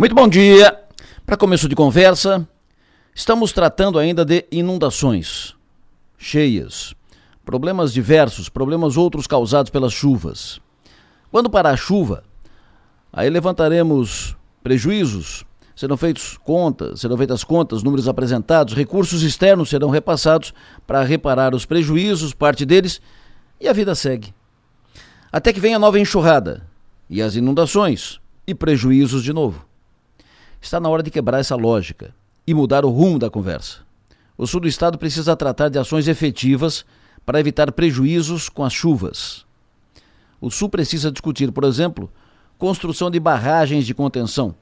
Muito bom dia. Para começo de conversa, estamos tratando ainda de inundações, cheias, problemas diversos, problemas outros causados pelas chuvas. Quando parar a chuva, aí levantaremos prejuízos, serão feitas contas, serão feitas contas, números apresentados, recursos externos serão repassados para reparar os prejuízos, parte deles, e a vida segue. Até que venha a nova enxurrada e as inundações e prejuízos de novo. Está na hora de quebrar essa lógica e mudar o rumo da conversa. O sul do estado precisa tratar de ações efetivas para evitar prejuízos com as chuvas. O sul precisa discutir, por exemplo, construção de barragens de contenção,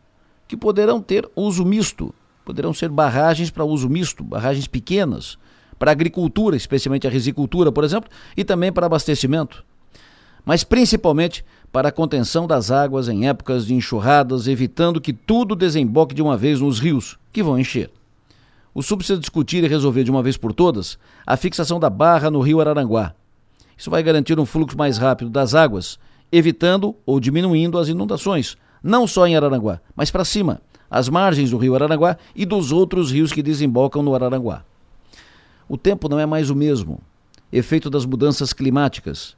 que poderão ter uso misto, poderão ser barragens para uso misto, barragens pequenas, para agricultura, especialmente a risicultura, por exemplo, e também para abastecimento. Mas principalmente para a contenção das águas em épocas de enxurradas, evitando que tudo desemboque de uma vez nos rios, que vão encher. O SUB precisa discutir e resolver de uma vez por todas a fixação da barra no rio Araranguá. Isso vai garantir um fluxo mais rápido das águas, evitando ou diminuindo as inundações, não só em Araranguá, mas para cima, às margens do rio Araranguá e dos outros rios que desembocam no Araranguá. O tempo não é mais o mesmo, efeito das mudanças climáticas,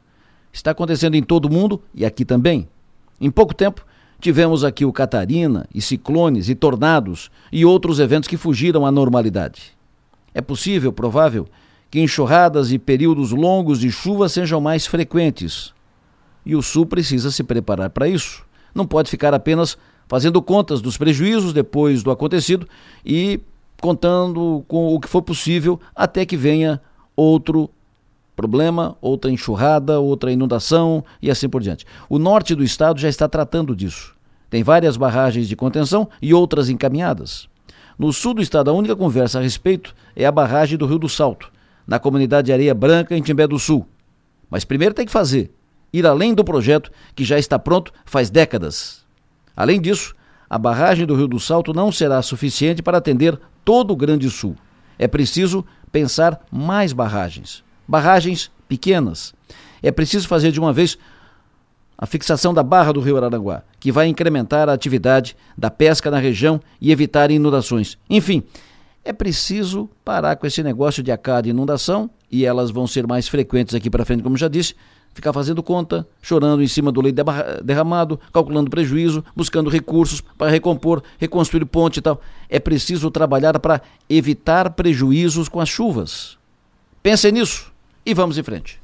Está acontecendo em todo o mundo e aqui também. Em pouco tempo, tivemos aqui o Catarina, e ciclones, e tornados, e outros eventos que fugiram à normalidade. É possível, provável, que enxurradas e períodos longos de chuva sejam mais frequentes. E o Sul precisa se preparar para isso. Não pode ficar apenas fazendo contas dos prejuízos depois do acontecido e contando com o que for possível até que venha outro problema, outra enxurrada, outra inundação e assim por diante. O norte do estado já está tratando disso. Tem várias barragens de contenção e outras encaminhadas. No sul do estado, a única conversa a respeito é a barragem do Rio do Salto, na comunidade de Areia Branca, em Timbé do Sul. Mas primeiro tem que fazer, ir além do projeto que já está pronto faz décadas. Além disso, a barragem do Rio do Salto não será suficiente para atender todo o Grande Sul. É preciso pensar mais barragens barragens pequenas. É preciso fazer de uma vez a fixação da barra do rio Araranguá, que vai incrementar a atividade da pesca na região e evitar inundações. Enfim, é preciso parar com esse negócio de acá de inundação, e elas vão ser mais frequentes aqui para frente, como já disse, ficar fazendo conta, chorando em cima do leite derramado, calculando prejuízo, buscando recursos para recompor, reconstruir ponte e tal. É preciso trabalhar para evitar prejuízos com as chuvas. Pensem nisso e vamos em frente.